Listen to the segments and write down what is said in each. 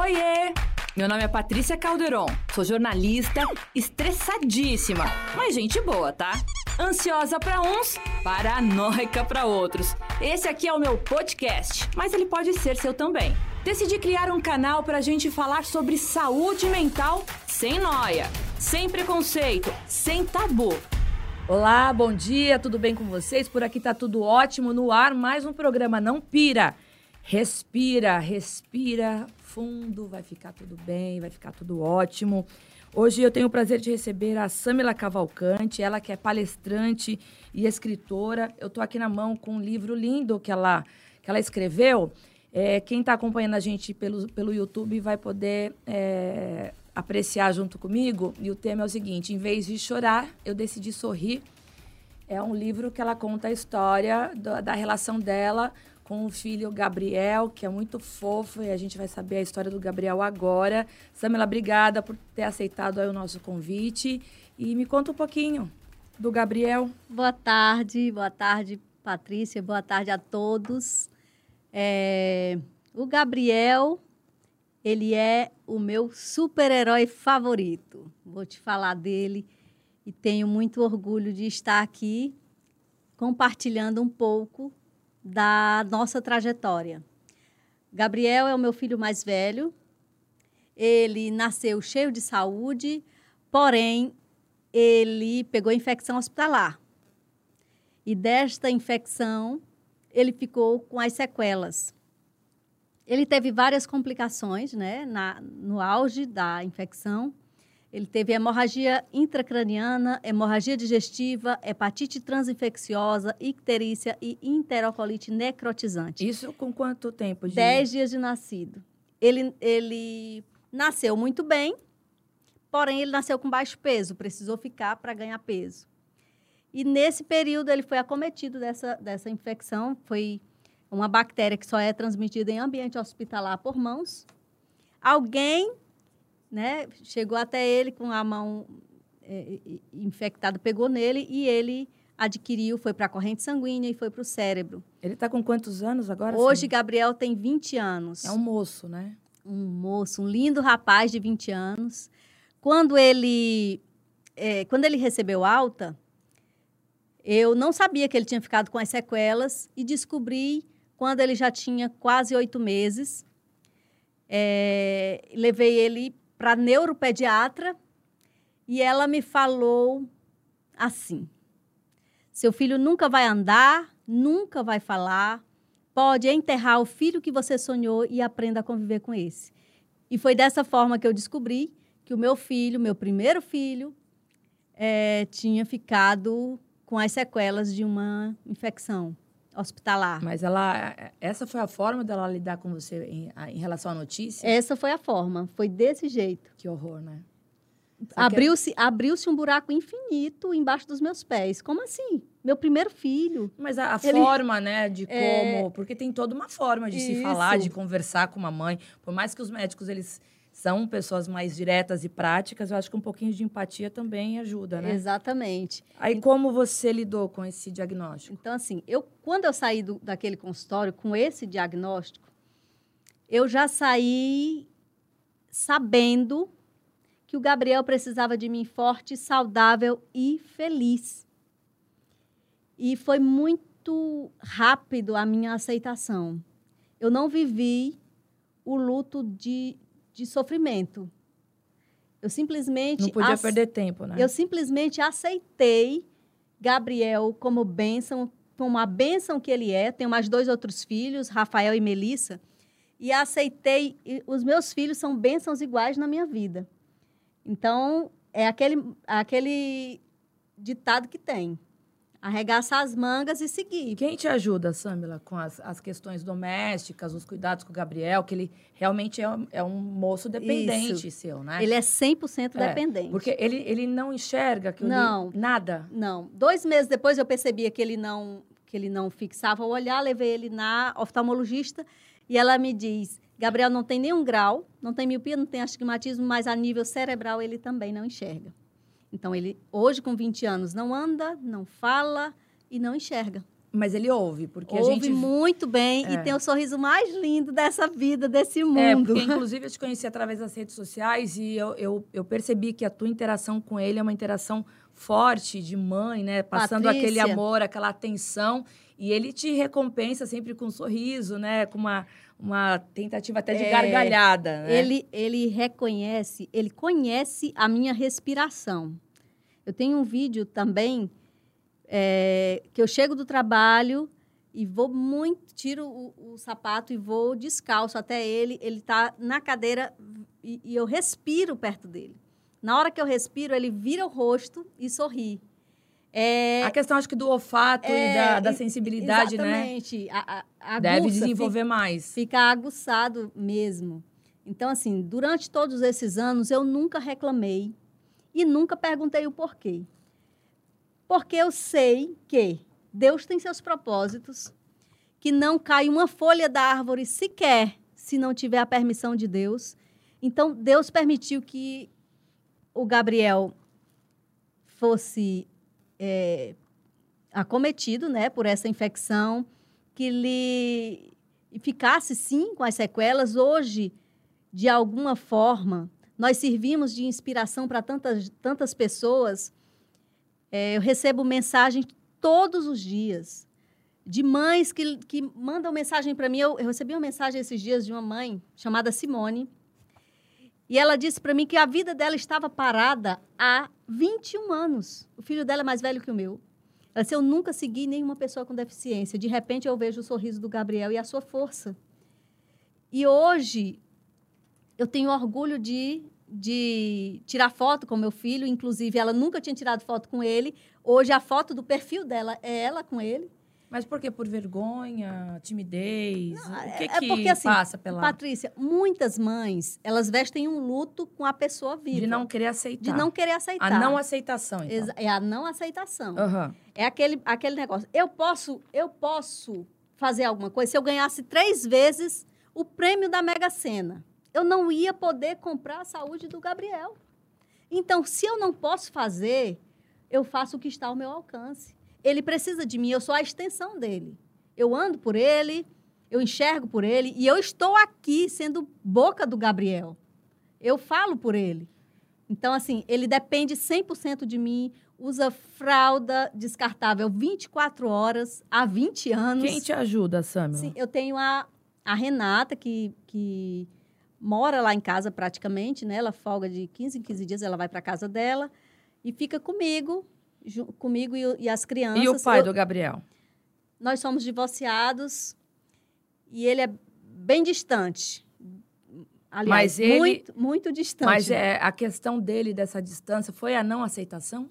Oiê! Meu nome é Patrícia Calderon, sou jornalista, estressadíssima, mas gente boa, tá? Ansiosa para uns, paranoica para outros. Esse aqui é o meu podcast, mas ele pode ser seu também. Decidi criar um canal para a gente falar sobre saúde mental sem noia, sem preconceito, sem tabu. Olá, bom dia, tudo bem com vocês? Por aqui tá tudo ótimo no ar, mais um programa Não Pira. Respira, respira fundo, vai ficar tudo bem, vai ficar tudo ótimo. Hoje eu tenho o prazer de receber a Samila Cavalcante, ela que é palestrante e escritora. Eu estou aqui na mão com um livro lindo que ela, que ela escreveu. É, quem está acompanhando a gente pelo, pelo YouTube vai poder é, apreciar junto comigo. E o tema é o seguinte: em vez de chorar, eu decidi sorrir. É um livro que ela conta a história da, da relação dela com o filho Gabriel, que é muito fofo, e a gente vai saber a história do Gabriel agora. Samela, obrigada por ter aceitado o nosso convite. E me conta um pouquinho do Gabriel. Boa tarde, boa tarde, Patrícia, boa tarde a todos. É, o Gabriel, ele é o meu super-herói favorito. Vou te falar dele e tenho muito orgulho de estar aqui compartilhando um pouco da nossa trajetória. Gabriel é o meu filho mais velho. Ele nasceu cheio de saúde, porém ele pegou infecção hospitalar. E desta infecção, ele ficou com as sequelas. Ele teve várias complicações, né, na, no auge da infecção. Ele teve hemorragia intracraniana, hemorragia digestiva, hepatite transinfecciosa, icterícia e enterocolite necrotizante. Isso com quanto tempo? De... Dez dias de nascido. Ele, ele nasceu muito bem, porém ele nasceu com baixo peso, precisou ficar para ganhar peso. E nesse período ele foi acometido dessa, dessa infecção, foi uma bactéria que só é transmitida em ambiente hospitalar por mãos. Alguém né? Chegou até ele com a mão é, infectada, pegou nele e ele adquiriu, foi para a corrente sanguínea e foi para o cérebro. Ele está com quantos anos agora? Hoje? Gabriel tem 20 anos. É um moço, né? Um moço, um lindo rapaz de 20 anos. Quando ele, é, quando ele recebeu alta, eu não sabia que ele tinha ficado com as sequelas e descobri quando ele já tinha quase oito meses. É, levei ele para neuropediatra e ela me falou assim: seu filho nunca vai andar, nunca vai falar, pode enterrar o filho que você sonhou e aprenda a conviver com esse. E foi dessa forma que eu descobri que o meu filho, meu primeiro filho, é, tinha ficado com as sequelas de uma infecção hospitalar. Mas ela, essa foi a forma dela lidar com você em, em relação à notícia? Essa foi a forma, foi desse jeito. Que horror, né? Abriu-se abriu um buraco infinito embaixo dos meus pés. Como assim? Meu primeiro filho. Mas a, a ele... forma, né, de é. como... É... Porque tem toda uma forma de Isso. se falar, de conversar com uma mãe. Por mais que os médicos, eles são pessoas mais diretas e práticas, eu acho que um pouquinho de empatia também ajuda, né? Exatamente. Aí como você lidou com esse diagnóstico? Então assim, eu quando eu saí do, daquele consultório com esse diagnóstico, eu já saí sabendo que o Gabriel precisava de mim forte, saudável e feliz. E foi muito rápido a minha aceitação. Eu não vivi o luto de de sofrimento. Eu simplesmente. Não podia perder tempo, né? Eu simplesmente aceitei Gabriel como bênção, como a bênção que ele é. Tenho mais dois outros filhos, Rafael e Melissa. E aceitei. E os meus filhos são bênçãos iguais na minha vida. Então, é aquele, aquele ditado que tem arregaçar as mangas e seguir. Quem te ajuda, Samila, com as, as questões domésticas, os cuidados com o Gabriel, que ele realmente é, é um moço dependente Isso. seu, né? Ele é 100% é, dependente. Porque ele, ele não enxerga que não, li, nada? Não. Dois meses depois eu percebia que ele não que ele não fixava o olhar, levei ele na oftalmologista e ela me diz, Gabriel não tem nenhum grau, não tem miopia, não tem astigmatismo, mas a nível cerebral ele também não enxerga. Então, ele, hoje, com 20 anos, não anda, não fala e não enxerga. Mas ele ouve, porque ouve a gente... muito bem É. e tem o sorriso mais lindo dessa vida, desse É, mundo. porque inclusive eu te conheci através das redes sociais e eu, eu, eu percebi que a tua interação com ele é uma interação forte de mãe, né? Passando aquele Patrícia. amor, aquela atenção. E ele te recompensa sempre com um sorriso, né? Com uma, uma tentativa até de É, gargalhada, né? Ele, ele reconhece, ele conhece a minha respiração. Eu tenho um vídeo também é, que eu chego do trabalho e vou muito, tiro o, o sapato e vou descalço até ele. Ele está na cadeira e, e eu respiro perto dele. Na hora que eu respiro, ele vira o rosto e sorri. É, A questão, acho que, do olfato e É, da, da e- sensibilidade, né? exatamente. A, a, Deve desenvolver mais. fica aguçado mesmo. Então, assim, durante todos esses anos, eu nunca reclamei e nunca perguntei o porquê. Porque eu sei que Deus tem seus propósitos, que não cai uma folha da árvore sequer se não tiver a permissão de Deus. Então, Deus permitiu que o Gabriel fosse é, acometido né, por essa infecção, que ele ficasse sim com as sequelas. Hoje, de alguma forma, nós servimos de inspiração para tantas, tantas pessoas. É, eu recebo mensagem todos os dias de mães que, que mandam mensagem para mim. Eu, eu recebi uma mensagem esses dias de uma mãe chamada Simone. E ela disse para mim que a vida dela estava parada há 21 anos. O filho dela é mais velho que o meu. Ela disse, eu nunca segui nenhuma pessoa com deficiência. De repente, eu vejo o sorriso do Gabriel e a sua força. E hoje, eu tenho orgulho de, de tirar foto com meu filho. Inclusive, ela nunca tinha tirado foto com ele. Hoje, a foto do perfil dela é ela com ele. Mas por quê? Por vergonha, timidez? o que, é que porque, assim, passa pela... Patrícia, muitas mães, elas vestem um luto com a pessoa viva. De não querer aceitar. de não querer aceitar. A não aceitação, então. É a não aceitação. Aham. É aquele, aquele negócio. Eu posso, eu posso fazer alguma coisa se eu ganhasse três vezes o prêmio da Mega Sena. Eu não ia poder comprar a saúde do Gabriel. Então, se eu não posso fazer, eu faço o que está ao meu alcance. Ele precisa de mim, eu sou a extensão dele. Eu ando por ele, eu enxergo por ele e eu estou aqui sendo boca do Gabriel. Eu falo por ele. Então, assim, ele depende 100% de mim, usa fralda descartável 24 horas há 20 anos. Quem te ajuda, Samila? Sim, eu tenho a, a Renata, que, que mora lá em casa praticamente, né? Ela folga de 15 em 15 dias, ela vai para casa dela e fica comigo, comigo e, e as crianças. E o pai Eu- do Gabriel? Nós somos divorciados e ele é bem distante. Aliás, Mas ele- muito, muito distante. Mas é, a questão dele, dessa distância, foi a não aceitação?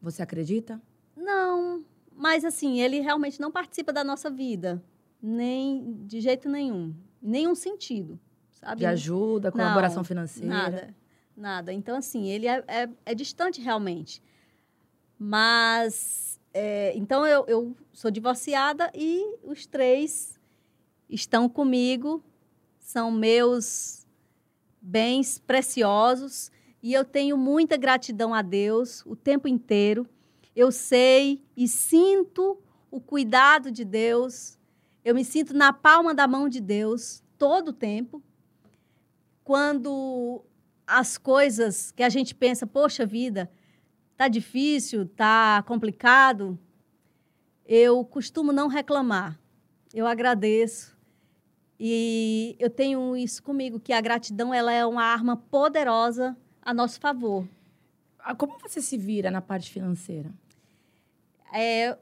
Você acredita? Não, mas assim, ele realmente não participa da nossa vida. Nem de jeito nenhum. Nenhum sentido. Sabe? De ajuda, Não, colaboração financeira? Nada, nada. Então, assim, ele é, é- é distante realmente. Mas, é, então eu, eu sou divorciada e os três estão comigo, são meus bens preciosos e eu tenho muita gratidão a Deus o tempo inteiro. Eu sei e sinto o cuidado de Deus. Eu me sinto na palma da mão de Deus todo o tempo. Quando as coisas que a gente pensa, poxa vida, tá difícil, tá complicado, eu costumo não reclamar. Eu agradeço. E eu tenho isso comigo, que a gratidão ela é uma arma poderosa a nosso favor. Ah, Como você se vira na parte financeira? É,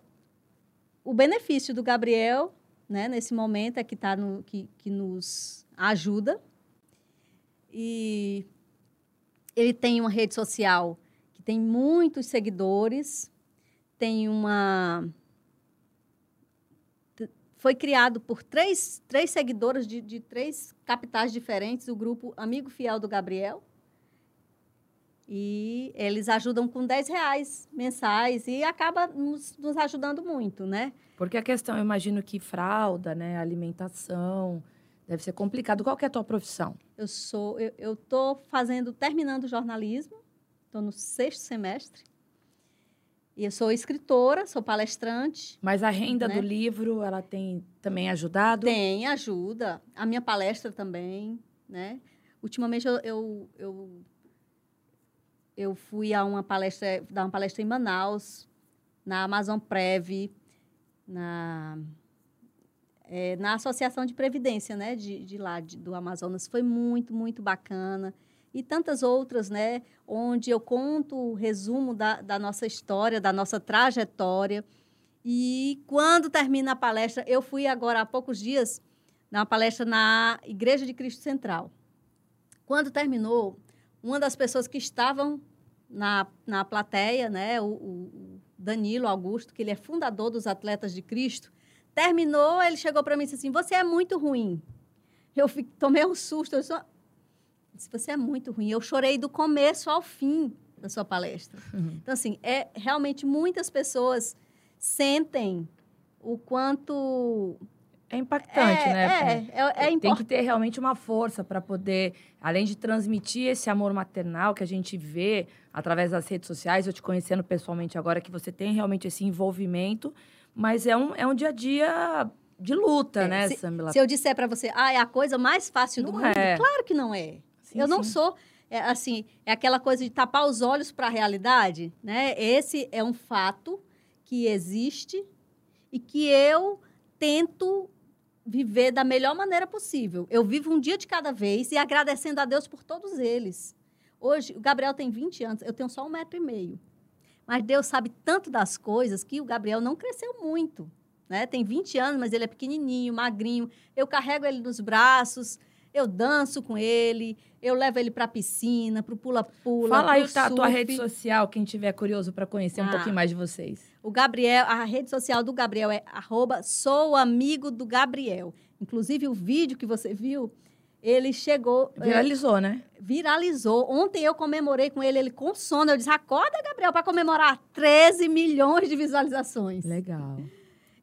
o benefício do Gabriel, né, nesse momento, é que, tá no, que, que nos ajuda. E ele tem uma rede social tem muitos seguidores, tem uma. Foi criado por três, três seguidoras de, de três capitais diferentes, o grupo Amigo Fiel do Gabriel. E eles ajudam com 10 reais mensais e acaba nos, nos ajudando muito, né? Porque a questão, eu imagino que fralda, né, alimentação, deve ser complicado. Qual que é a tua profissão? Eu sou, eu, eu tô fazendo, terminando jornalismo, estou no sexto semestre. E eu sou escritora, sou palestrante. Mas a renda Né? do livro, ela tem também ajudado? Tem ajuda. A minha palestra também, né? Ultimamente eu, eu, eu, eu fui a uma palestra, dar uma palestra em Manaus, na Amazon Prev, na, é, na Associação de Previdência, né? De, de lá, de- do Amazonas. Foi muito, muito bacana. E tantas outras, né? Onde eu conto o resumo da, da nossa história, da nossa trajetória. E quando termina a palestra, eu fui agora há poucos dias na palestra na Igreja de Cristo Central. Quando terminou, uma das pessoas que estavam na, na plateia, né, o, o- Danilo Augusto, que ele é fundador dos Atletas de Cristo, terminou, ele chegou para mim e disse assim: Você é muito ruim. Eu tomei um susto. Eu só... disse: Você é muito ruim. Eu chorei do começo ao fim da sua palestra. Então, assim, é realmente muitas sentem o quanto É impactante, é, né? É, é, é Tem importante. que ter realmente uma força para poder, além de transmitir esse amor maternal que a gente vê através das redes sociais, eu te conhecendo pessoalmente agora, que você tem realmente esse envolvimento, mas é um, é um dia a dia de luta, É, né, Samila? Se eu disser para você, ah, é a coisa mais fácil do Não mundo, é. claro que não é. Sim, eu não sim. sou, é, assim, é aquela coisa de tapar os olhos para a realidade, né? Esse é um fato que existe e que eu tento viver da melhor maneira possível. Eu vivo um dia de cada vez e agradecendo a Deus por todos eles. Hoje, o Gabriel tem 20 anos, eu tenho só um metro e meio. Mas Deus sabe tanto das coisas que o Gabriel não cresceu muito. Né? Tem 20 anos, mas ele é pequenininho, magrinho. Eu carrego ele nos braços, eu danço com ele, eu levo ele para a piscina, para o pula-pula. Fala aí tá, a tua rede social, quem tiver curioso para conhecer um Ah. pouquinho mais de vocês. O Gabriel, a rede social do Gabriel é arroba sou amigo do Gabriel. Inclusive, o vídeo que você viu, ele chegou, é, Viralizou, né? viralizou. Ontem eu comemorei com ele, ele com sono. Eu disse, acorda, Gabriel, para comemorar 13 milhões de visualizações. Legal.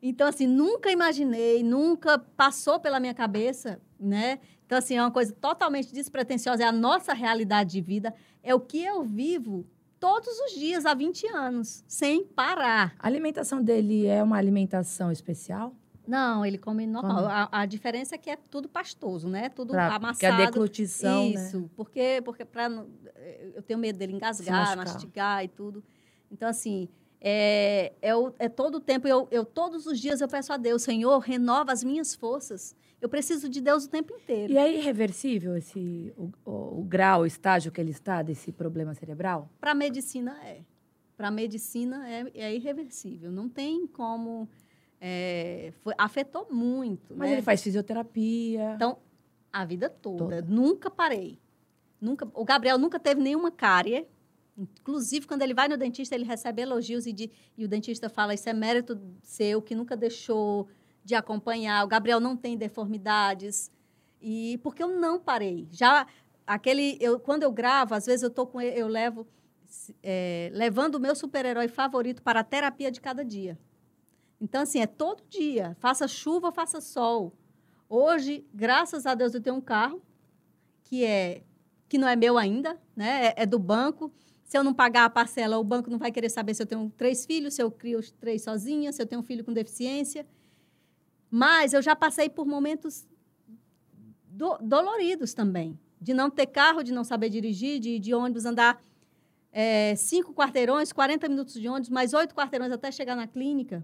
Então, assim, nunca imaginei, nunca passou pela minha cabeça, né? Então, assim, é uma coisa totalmente despretensiosa, é a nossa realidade de vida, é o que eu vivo todos os dias há 20 anos, sem parar. A alimentação dele é uma alimentação especial? Não, ele come normal. A, a diferença é que é tudo pastoso, né? Tudo Pra, porque a amassado. deglutição, né? Isso, porque, porque pra, eu tenho medo dele engasgar, mastigar e tudo. Então, assim, é, é, é todo o tempo, eu, eu todos os dias eu peço a Deus, Senhor, renova as minhas forças. Eu preciso de Deus o tempo inteiro. E é irreversível esse, o, o- o grau, o estágio que ele está desse problema cerebral? Para a medicina, é. Para a medicina, é, é irreversível. Não tem como... é, foi- afetou muito, Mas né? ele faz fisioterapia. Então, a vida Toda. toda. Nunca parei. Nunca, o Gabriel nunca teve nenhuma cárie. Inclusive, quando ele vai no dentista, ele recebe elogios e, de- e o dentista fala: Isso é mérito seu, que nunca deixou de acompanhar. O Gabriel não tem deformidades. E porque eu não parei. Já aquele. Eu, quando eu gravo, às vezes eu, tô com eu levo. é, levando o meu super-herói favorito para a terapia de cada dia. Então, assim, é todo dia. Faça chuva, faça sol. Hoje, graças a Deus, eu tenho um carro que é que não é meu ainda, né? É, é do banco. Se eu não pagar a parcela, o banco não vai querer saber se eu tenho três filhos, se eu crio os três sozinha, se eu tenho um filho com deficiência. Mas eu já passei por momentos do- doloridos também, de não ter carro, de não saber dirigir, de, de ônibus andar é, cinco quarteirões, 40 minutos de ônibus, mais oito quarteirões até chegar na clínica,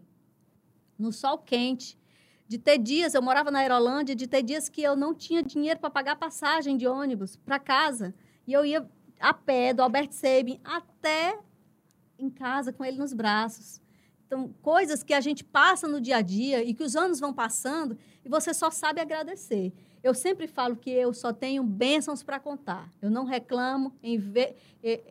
no sol quente de ter dias, eu morava na Aerolândia, de ter dias que eu não tinha dinheiro para pagar passagem de ônibus para casa. E eu ia a pé do Albert Sabin até em casa com ele nos braços. Então, coisas que a gente passa no dia a dia e que os anos vão passando e você só sabe agradecer. Eu sempre falo que eu só tenho bênçãos para contar. Eu não reclamo. Em, ve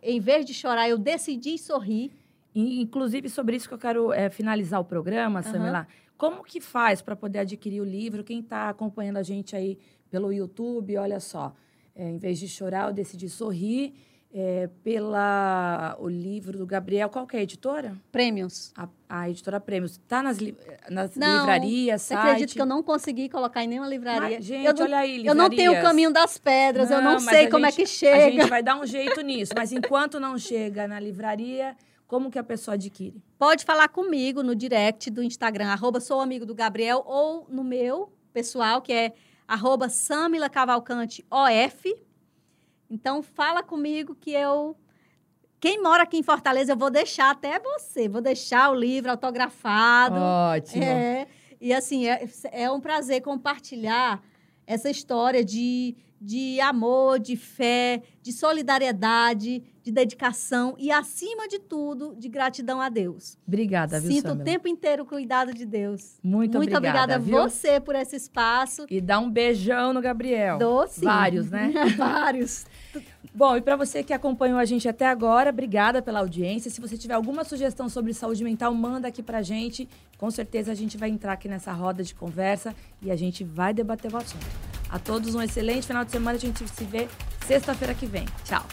em vez de chorar, eu decidi sorrir. Inclusive, sobre isso que eu quero é, finalizar o programa. Samila. Como que faz para poder adquirir o livro? Quem está acompanhando a gente aí pelo YouTube, olha só. É, em vez de chorar, eu decidi sorrir. É, pela o livro do Gabriel, qual que é a editora? Prêmios. A, a editora Prêmios. Está nas, li- nas Não, livrarias, site? acredita que eu não consegui colocar em nenhuma livraria? Mas, gente, eu não, olha aí, eu não tenho o livrarias. caminho das pedras, eu não sei a como gente- é que A chega. gente vai dar um jeito nisso, mas enquanto não chega na livraria, como que a pessoa adquire? Pode falar comigo no direct do Instagram, arroba sou amigo do Gabriel, ou no meu pessoal, que é arroba Samila Cavalcante OF. Então, fala comigo que eu... Quem mora aqui em Fortaleza, eu vou deixar até você. Vou deixar o livro autografado. Ótimo. É, e assim, é, é um prazer compartilhar essa história de, de amor, de fé, de solidariedade, de dedicação e, acima de tudo, de gratidão a Deus. Obrigada, viu, Sinto Samila? o tempo inteiro o cuidado de Deus. Muito, Muito obrigada, obrigada a você por esse espaço. E dá um beijão no Gabriel. Sim. Vários, né? Vários. Bom, e para você que acompanhou a gente até agora, obrigada pela audiência. Se você tiver alguma sugestão sobre saúde mental, manda aqui pra gente. Com certeza a gente vai entrar aqui nessa roda de conversa e a gente vai debater o assunto. A todos um excelente final de semana. A gente se vê sexta-feira que vem. Tchau.